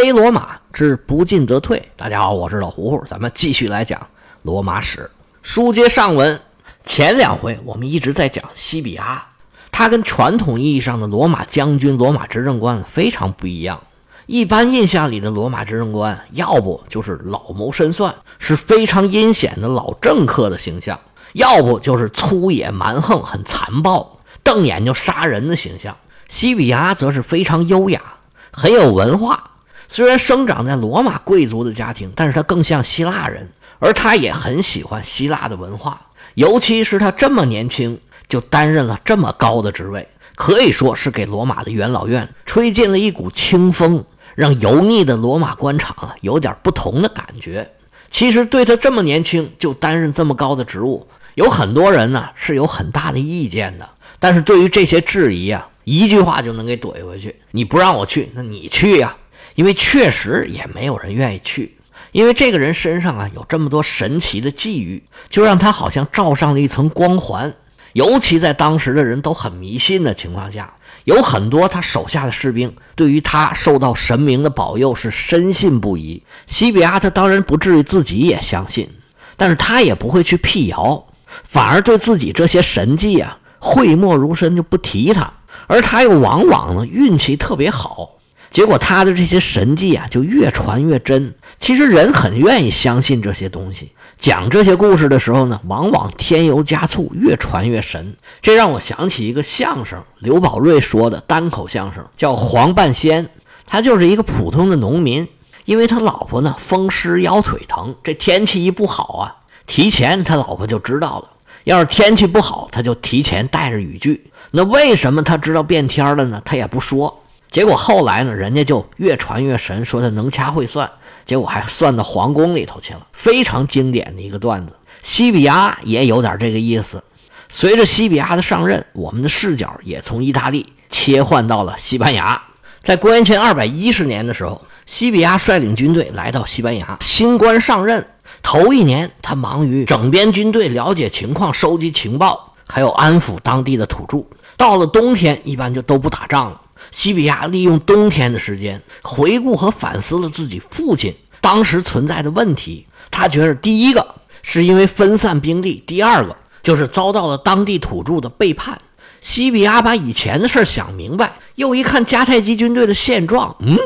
黑罗马之不进则退。大家好，我是老胡胡，咱们继续来讲罗马史。书接上文，前两回我们一直在讲西比阿，他跟传统意义上的罗马将军、罗马执政官非常不一样。一般印象里的罗马执政官，要不就是老谋深算，是非常阴险的老政客的形象；要不就是粗野蛮横、很残暴、瞪眼就杀人的形象。西比亚则是非常优雅，很有文化。虽然生长在罗马贵族的家庭，但是他更像希腊人，而他也很喜欢希腊的文化。尤其是他这么年轻就担任了这么高的职位，可以说是给罗马的元老院吹进了一股清风，让油腻的罗马官场啊有点不同的感觉。其实对他这么年轻就担任这么高的职务，有很多人呢是有很大的意见的。但是对于这些质疑啊，一句话就能给怼回去。你不让我去，那你去呀。因为确实也没有人愿意去，因为这个人身上啊有这么多神奇的际遇，就让他好像罩上了一层光环。尤其在当时的人都很迷信的情况下，有很多他手下的士兵对于他受到神明的保佑是深信不疑。西比亚他当然不至于自己也相信，但是他也不会去辟谣，反而对自己这些神迹啊讳莫如深，就不提他。而他又往往呢运气特别好。结果他的这些神迹啊，就越传越真。其实人很愿意相信这些东西，讲这些故事的时候呢，往往添油加醋，越传越神。这让我想起一个相声，刘宝瑞说的单口相声，叫《黄半仙》。他就是一个普通的农民，因为他老婆呢风湿腰腿疼，这天气一不好啊，提前他老婆就知道了。要是天气不好，他就提前带着雨具。那为什么他知道变天了呢？他也不说。结果后来呢，人家就越传越神，说他能掐会算，结果还算到皇宫里头去了，非常经典的一个段子。西比亚也有点这个意思。随着西比亚的上任，我们的视角也从意大利切换到了西班牙。在公元前二百一十年的时候，西比亚率领军队来到西班牙。新官上任头一年，他忙于整编军队、了解情况、收集情报，还有安抚当地的土著。到了冬天，一般就都不打仗了。西比亚利用冬天的时间回顾和反思了自己父亲当时存在的问题。他觉得第一个是因为分散兵力，第二个就是遭到了当地土著的背叛。西比亚把以前的事想明白，又一看迦太基军队的现状，嗯，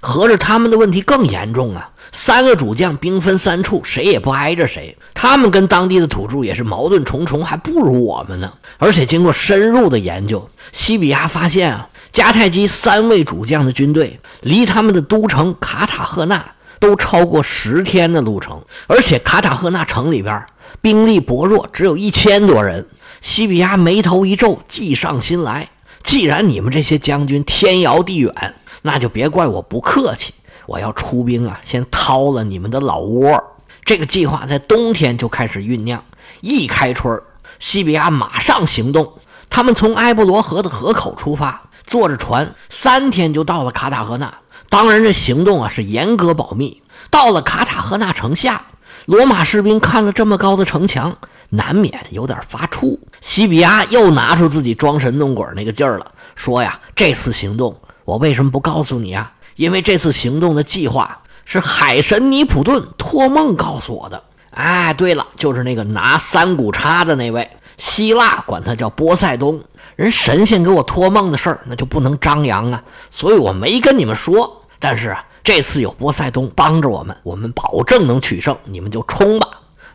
合着他们的问题更严重啊！三个主将兵分三处，谁也不挨着谁，他们跟当地的土著也是矛盾重重，还不如我们呢。而且经过深入的研究，西比亚发现啊。迦太基三位主将的军队离他们的都城卡塔赫纳都超过十天的路程，而且卡塔赫纳城里边兵力薄弱，只有一千多人。西比亚眉头一皱，计上心来：既然你们这些将军天遥地远，那就别怪我不客气，我要出兵啊，先掏了你们的老窝。这个计划在冬天就开始酝酿，一开春，西比亚马上行动。他们从埃布罗河的河口出发。坐着船三天就到了卡塔赫纳，当然这行动啊是严格保密。到了卡塔赫纳城下，罗马士兵看了这么高的城墙，难免有点发怵。西比亚又拿出自己装神弄鬼那个劲儿了，说呀：“这次行动我为什么不告诉你啊？因为这次行动的计划是海神尼普顿托梦告诉我的。哎，对了，就是那个拿三股叉的那位，希腊管他叫波塞冬。”人神仙给我托梦的事儿，那就不能张扬啊，所以我没跟你们说。但是啊，这次有波塞冬帮着我们，我们保证能取胜，你们就冲吧。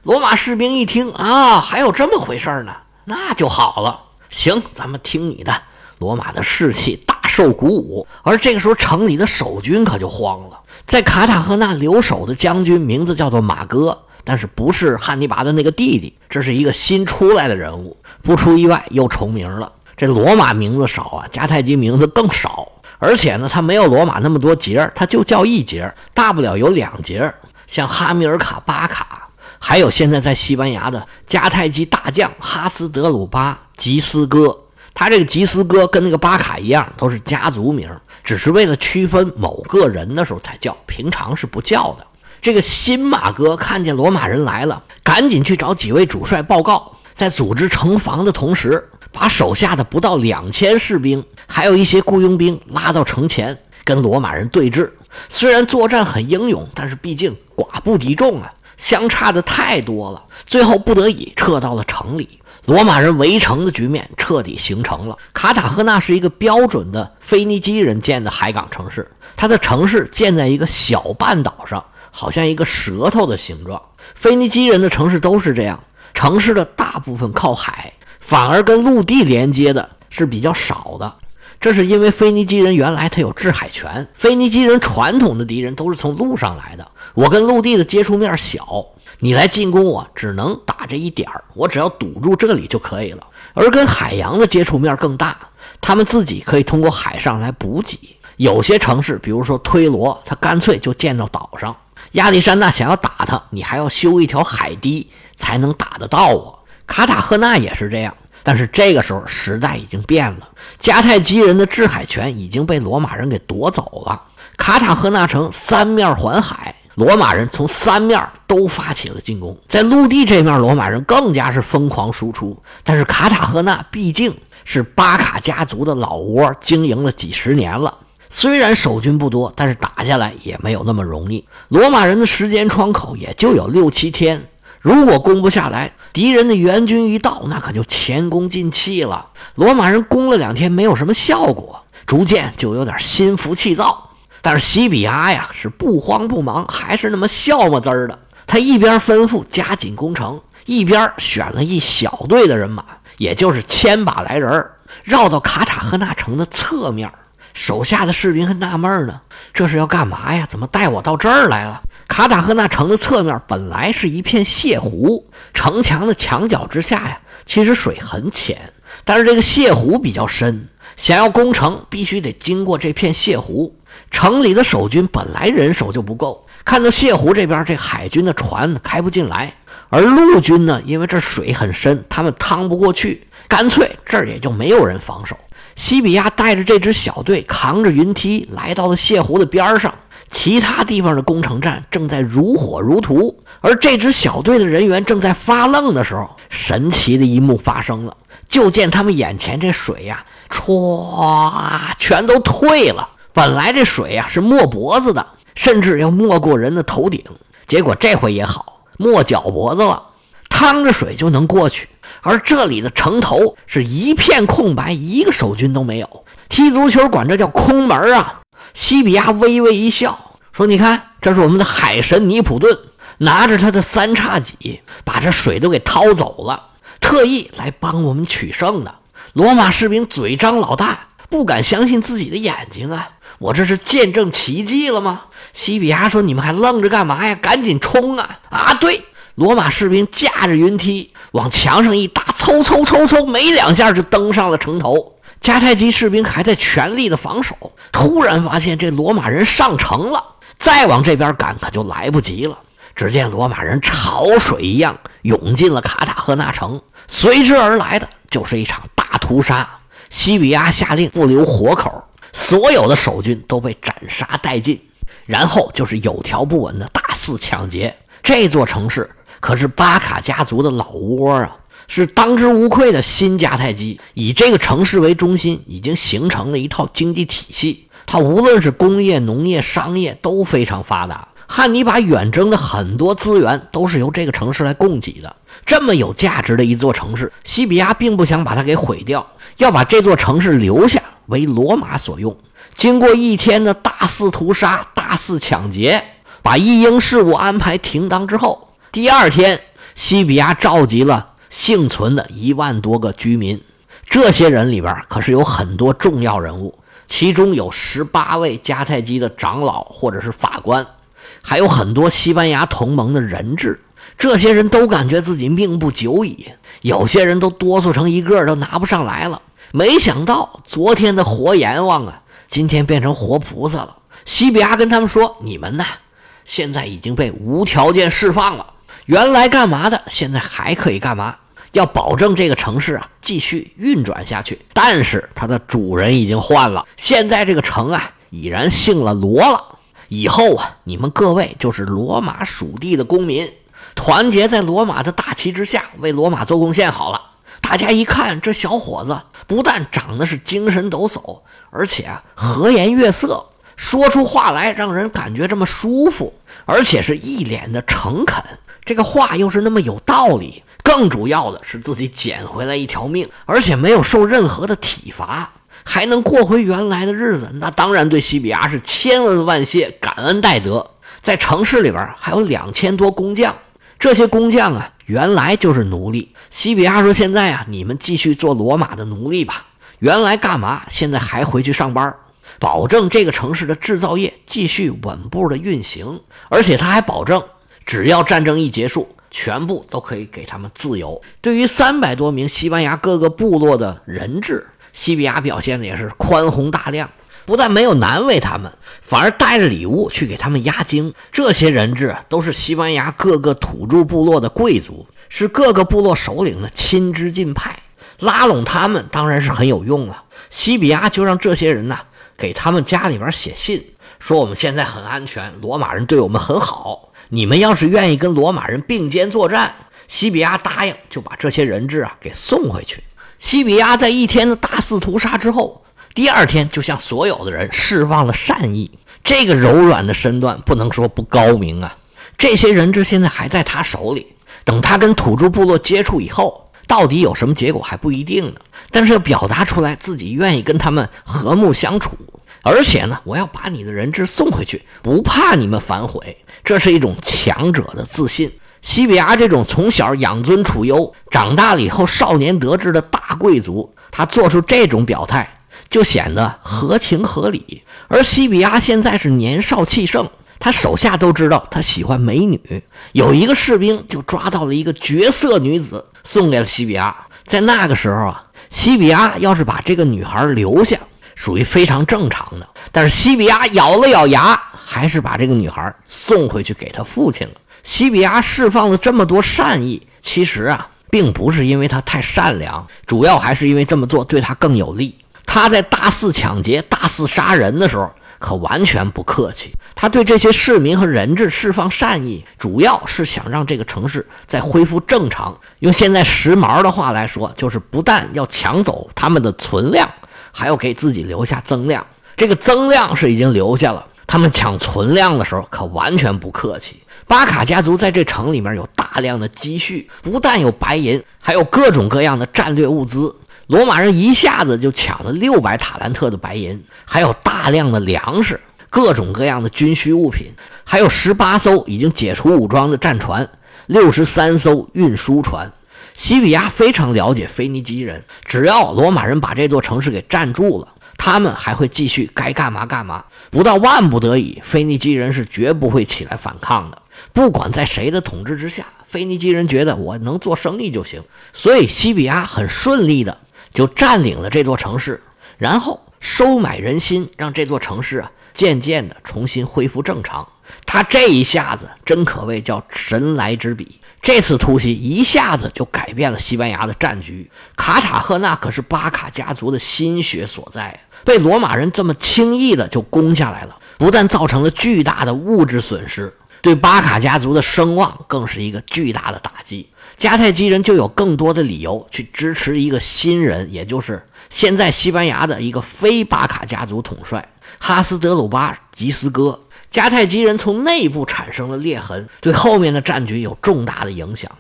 罗马士兵一听啊，还有这么回事呢，那就好了。行，咱们听你的。罗马的士气大受鼓舞，而这个时候城里的守军可就慌了。在卡塔赫纳留守的将军名字叫做马哥，但是不是汉尼拔的那个弟弟，这是一个新出来的人物，不出意外又重名了。这罗马名字少啊，迦太基名字更少，而且呢，他没有罗马那么多节，他就叫一节，大不了有两节，像哈米尔卡、巴卡，还有现在在西班牙的迦太基大将哈斯德鲁巴吉斯哥，他这个吉斯哥跟那个巴卡一样，都是家族名，只是为了区分某个人的时候才叫，平常是不叫的。这个新马哥看见罗马人来了，赶紧去找几位主帅报告，在组织城防的同时。把手下的不到两千士兵，还有一些雇佣兵拉到城前，跟罗马人对峙。虽然作战很英勇，但是毕竟寡不敌众啊，相差的太多了。最后不得已撤到了城里，罗马人围城的局面彻底形成了。卡塔赫纳是一个标准的腓尼基人建的海港城市，它的城市建在一个小半岛上，好像一个舌头的形状。腓尼基人的城市都是这样，城市的大部分靠海，反而跟陆地连接的是比较少的。这是因为腓尼基人原来他有制海权，腓尼基人传统的敌人都是从陆上来的，我跟陆地的接触面小，你来进攻我只能打这一点儿，我只要堵住这里就可以了。而跟海洋的接触面更大，他们自己可以通过海上来补给。有些城市，比如说推罗，他干脆就建到岛上。亚历山大想要打他，你还要修一条海堤才能打得到我。卡塔赫纳也是这样。但是这个时候时代已经变了，迦太基人的制海权已经被罗马人给夺走了。卡塔赫纳城三面环海，罗马人从三面都发起了进攻。在陆地这面，罗马人更加是疯狂输出。但是卡塔赫纳毕竟是巴卡家族的老窝，经营了几十年了。虽然守军不多，但是打下来也没有那么容易。罗马人的时间窗口也就有六七天。如果攻不下来，敌人的援军一到，那可就前功尽弃了。罗马人攻了两天，没有什么效果，逐渐就有点心浮气躁。但是西比阿呀，是不慌不忙，还是那么笑么滋儿的。他一边吩咐加紧攻城，一边选了一小队的人马，也就是千把来人，绕到卡塔赫纳城的侧面。手下的士兵还纳闷呢，这是要干嘛呀？怎么带我到这儿来了？卡塔赫纳城的侧面本来是一片泻湖，城墙的墙角之下呀，其实水很浅，但是这个泻湖比较深，想要攻城必须得经过这片泻湖。城里的守军本来人手就不够，看到泻湖这边这海军的船开不进来，而陆军呢，因为这水很深，他们趟不过去，干脆这儿也就没有人防守。西比亚带着这支小队，扛着云梯来到了泻湖的边上。其他地方的攻城战正在如火如荼，而这支小队的人员正在发愣的时候，神奇的一幕发生了。就见他们眼前这水呀，歘，全都退了。本来这水呀是没脖子的，甚至要没过人的头顶，结果这回也好，没脚脖子了，趟着水就能过去。而这里的城头是一片空白，一个守军都没有。踢足球管这叫空门啊！西比亚微微一笑，说：“你看，这是我们的海神尼普顿，拿着他的三叉戟，把这水都给掏走了，特意来帮我们取胜的。”罗马士兵嘴张老大，不敢相信自己的眼睛啊！我这是见证奇迹了吗？西比亚说：“你们还愣着干嘛呀？赶紧冲啊！”啊，对，罗马士兵架着云梯往墙上一搭，嗖嗖嗖嗖，没两下就登上了城头。迦太基士兵还在全力的防守，突然发现这罗马人上城了，再往这边赶可就来不及了。只见罗马人潮水一样涌进了卡塔赫纳城，随之而来的就是一场大屠杀。西比亚下令不留活口，所有的守军都被斩杀殆尽。然后就是有条不紊的大肆抢劫。这座城市可是巴卡家族的老窝啊！是当之无愧的新迦太基，以这个城市为中心，已经形成了一套经济体系。它无论是工业、农业、商业都非常发达。汉尼拔远征的很多资源都是由这个城市来供给的。这么有价值的一座城市，西比亚并不想把它给毁掉，要把这座城市留下为罗马所用。经过一天的大肆屠杀、大肆抢劫，把一应事务安排停当之后，第二天，西比亚召集了。幸存的一万多个居民，这些人里边可是有很多重要人物，其中有十八位迦太基的长老或者是法官，还有很多西班牙同盟的人质。这些人都感觉自己命不久矣，有些人都哆嗦成一个，都拿不上来了。没想到昨天的活阎王啊，今天变成活菩萨了。西比亚跟他们说：“你们呢，现在已经被无条件释放了，原来干嘛的，现在还可以干嘛。”要保证这个城市啊继续运转下去，但是它的主人已经换了。现在这个城啊已然姓了罗了。以后啊，你们各位就是罗马属地的公民，团结在罗马的大旗之下，为罗马做贡献。好了，大家一看这小伙子不但长得是精神抖擞，而且啊和颜悦色，说出话来让人感觉这么舒服，而且是一脸的诚恳。这个话又是那么有道理，更主要的是自己捡回来一条命，而且没有受任何的体罚，还能过回原来的日子。那当然对西比亚是千恩万谢，感恩戴德。在城市里边还有两千多工匠，这些工匠啊，原来就是奴隶。西比亚说：“现在啊，你们继续做罗马的奴隶吧。原来干嘛？现在还回去上班，保证这个城市的制造业继续稳步的运行。而且他还保证，只要战争一结束，全部都可以给他们自由。对于三百多名西班牙各个部落的人质，西比亚表现的也是宽宏大量。”不但没有难为他们，反而带着礼物去给他们压惊。这些人质都是西班牙各个土著部落的贵族，是各个部落首领的亲支近派，拉拢他们当然是很有用了。西比亚就让这些人呢给他们家里边写信，说我们现在很安全，罗马人对我们很好。你们要是愿意跟罗马人并肩作战，西比亚答应就把这些人质啊给送回去。西比亚在一天的大肆屠杀之后。第二天就向所有的人释放了善意，这个柔软的身段不能说不高明啊。这些人质现在还在他手里，等他跟土著部落接触以后，到底有什么结果还不一定呢。但是要表达出来自己愿意跟他们和睦相处，而且呢，我要把你的人质送回去，不怕你们反悔，这是一种强者的自信。西比亚这种从小养尊处优，长大了以后少年得志的大贵族，他做出这种表态。就显得合情合理。而西比亚现在是年少气盛，他手下都知道他喜欢美女。有一个士兵就抓到了一个绝色女子，送给了西比亚。在那个时候啊，西比亚要是把这个女孩留下，属于非常正常的。但是西比亚咬了咬牙，还是把这个女孩送回去给他父亲了。西比亚释放了这么多善意，其实啊，并不是因为他太善良，主要还是因为这么做对他更有利。他在大肆抢劫、大肆杀人的时候，可完全不客气。他对这些市民和人质释放善意，主要是想让这个城市再恢复正常。用现在时髦的话来说，就是不但要抢走他们的存量，还要给自己留下增量。这个增量是已经留下了，他们抢存量的时候可完全不客气。巴卡家族在这城里面有大量的积蓄，不但有白银，还有各种各样的战略物资。罗马人一下子就抢了六百塔兰特的白银，还有大量的粮食、各种各样的军需物品，还有十八艘已经解除武装的战船，六十三艘运输船。西比亚非常了解腓尼基人，只要罗马人把这座城市给占住了，他们还会继续该干嘛干嘛。不到万不得已，腓尼基人是绝不会起来反抗的。不管在谁的统治之下，腓尼基人觉得我能做生意就行，所以西比亚很顺利的。就占领了这座城市，然后收买人心，让这座城市啊渐渐的重新恢复正常。他这一下子真可谓叫神来之笔，这次突袭一下子就改变了西班牙的战局。卡塔赫纳可是巴卡家族的心血所在，被罗马人这么轻易的就攻下来了，不但造成了巨大的物质损失，对巴卡家族的声望更是一个巨大的打击。迦太基人就有更多的理由去支持一个新人，也就是现在西班牙的一个非巴卡家族统帅哈斯德鲁巴吉斯哥。迦太基人从内部产生了裂痕，对后面的战局有重大的影响。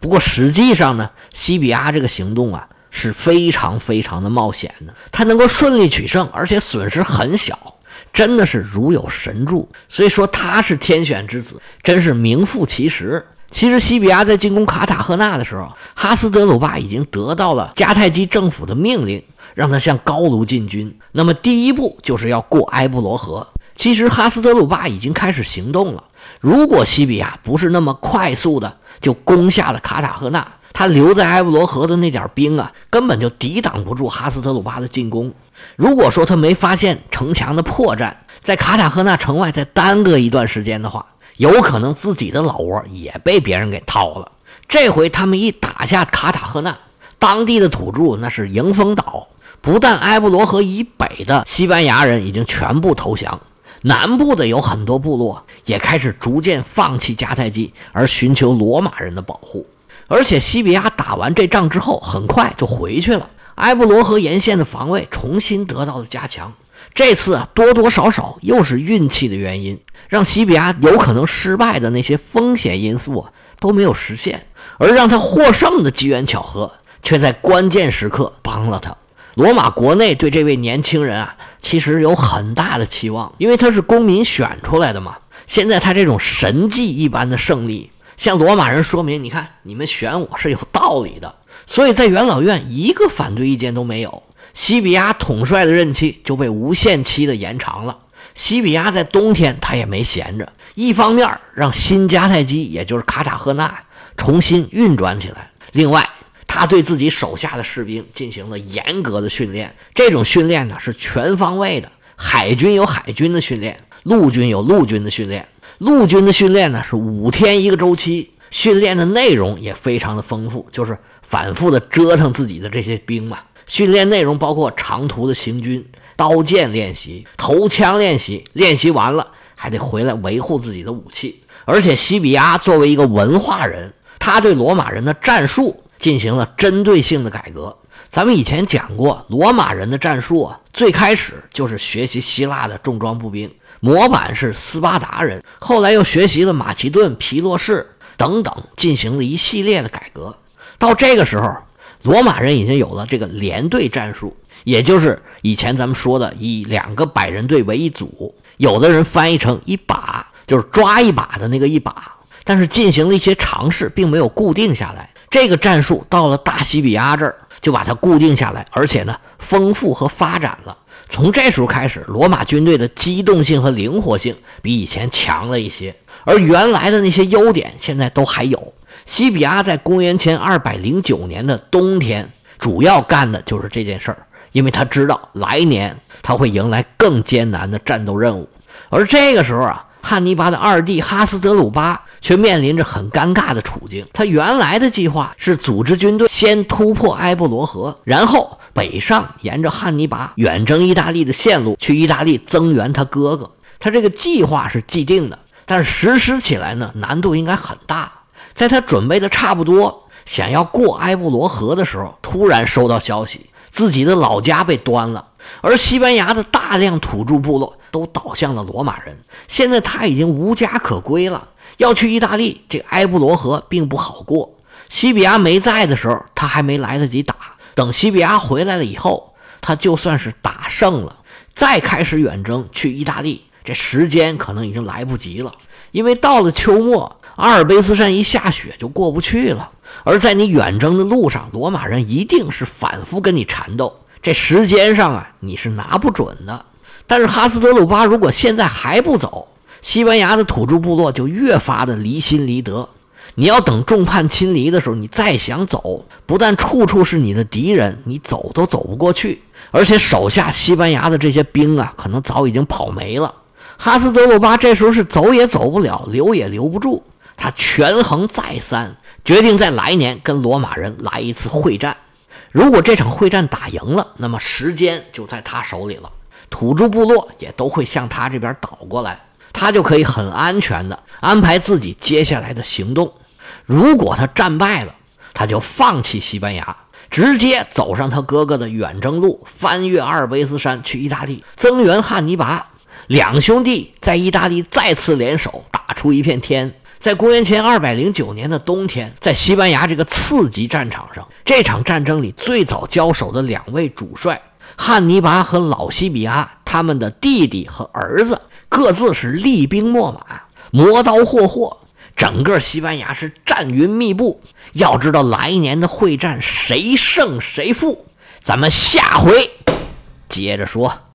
不过实际上呢，西比亚这个行动啊是非常非常的冒险的，他能够顺利取胜，而且损失很小，真的是如有神助。所以说他是天选之子，真是名副其实。其实，西比亚在进攻卡塔赫纳的时候，哈斯德鲁巴已经得到了迦太基政府的命令，让他向高卢进军。那么，第一步就是要过埃布罗河。其实，哈斯德鲁巴已经开始行动了。如果西比亚不是那么快速的就攻下了卡塔赫纳，他留在埃布罗河的那点兵啊，根本就抵挡不住哈斯德鲁巴的进攻。如果说他没发现城墙的破绽，在卡塔赫纳城外再耽搁一段时间的话，有可能自己的老窝也被别人给掏了。这回他们一打下卡塔赫纳，当地的土著那是迎风倒。不但埃布罗河以北的西班牙人已经全部投降，南部的有很多部落也开始逐渐放弃迦太基，而寻求罗马人的保护。而且西比亚打完这仗之后，很快就回去了。埃布罗河沿线的防卫重新得到了加强。这次啊，多多少少又是运气的原因，让西比亚有可能失败的那些风险因素啊都没有实现，而让他获胜的机缘巧合却在关键时刻帮了他。罗马国内对这位年轻人啊，其实有很大的期望，因为他是公民选出来的嘛。现在他这种神迹一般的胜利，向罗马人说明，你看你们选我是有道理的。所以在元老院一个反对意见都没有。西比亚统帅的任期就被无限期的延长了。西比亚在冬天他也没闲着，一方面让新迦太基，也就是卡塔赫纳重新运转起来；另外，他对自己手下的士兵进行了严格的训练。这种训练呢是全方位的，海军有海军的训练，陆军有陆军的训练。陆军的训练呢是五天一个周期，训练的内容也非常的丰富，就是反复的折腾自己的这些兵嘛。训练内容包括长途的行军、刀剑练习、投枪练习，练习完了还得回来维护自己的武器。而且西比亚作为一个文化人，他对罗马人的战术进行了针对性的改革。咱们以前讲过，罗马人的战术啊，最开始就是学习希腊的重装步兵，模板是斯巴达人，后来又学习了马其顿、皮洛士等等，进行了一系列的改革。到这个时候。罗马人已经有了这个连队战术，也就是以前咱们说的以两个百人队为一组，有的人翻译成一把，就是抓一把的那个一把。但是进行了一些尝试，并没有固定下来。这个战术到了大西比亚这儿就把它固定下来，而且呢丰富和发展了。从这时候开始，罗马军队的机动性和灵活性比以前强了一些，而原来的那些优点现在都还有。西比亚在公元前二百零九年的冬天，主要干的就是这件事儿，因为他知道来年他会迎来更艰难的战斗任务。而这个时候啊，汉尼拔的二弟哈斯德鲁巴却面临着很尴尬的处境。他原来的计划是组织军队先突破埃布罗河，然后北上，沿着汉尼拔远征意大利的线路去意大利增援他哥哥。他这个计划是既定的，但实施起来呢，难度应该很大。在他准备的差不多，想要过埃布罗河的时候，突然收到消息，自己的老家被端了，而西班牙的大量土著部落都倒向了罗马人。现在他已经无家可归了，要去意大利，这埃布罗河并不好过。西比亚没在的时候，他还没来得及打；等西比亚回来了以后，他就算是打胜了，再开始远征去意大利，这时间可能已经来不及了，因为到了秋末。阿尔卑斯山一下雪就过不去了，而在你远征的路上，罗马人一定是反复跟你缠斗，这时间上啊你是拿不准的。但是哈斯德鲁巴如果现在还不走，西班牙的土著部落就越发的离心离德。你要等众叛亲离的时候，你再想走，不但处处是你的敌人，你走都走不过去，而且手下西班牙的这些兵啊，可能早已经跑没了。哈斯德鲁巴这时候是走也走不了，留也留不住。他权衡再三，决定在来年跟罗马人来一次会战。如果这场会战打赢了，那么时间就在他手里了，土著部落也都会向他这边倒过来，他就可以很安全的安排自己接下来的行动。如果他战败了，他就放弃西班牙，直接走上他哥哥的远征路，翻越阿尔卑斯山去意大利增援汉尼拔。两兄弟在意大利再次联手，打出一片天。在公元前二百零九年的冬天，在西班牙这个次级战场上，这场战争里最早交手的两位主帅汉尼拔和老西比亚，他们的弟弟和儿子各自是厉兵秣马，磨刀霍霍，整个西班牙是战云密布。要知道来年的会战谁胜谁负，咱们下回接着说。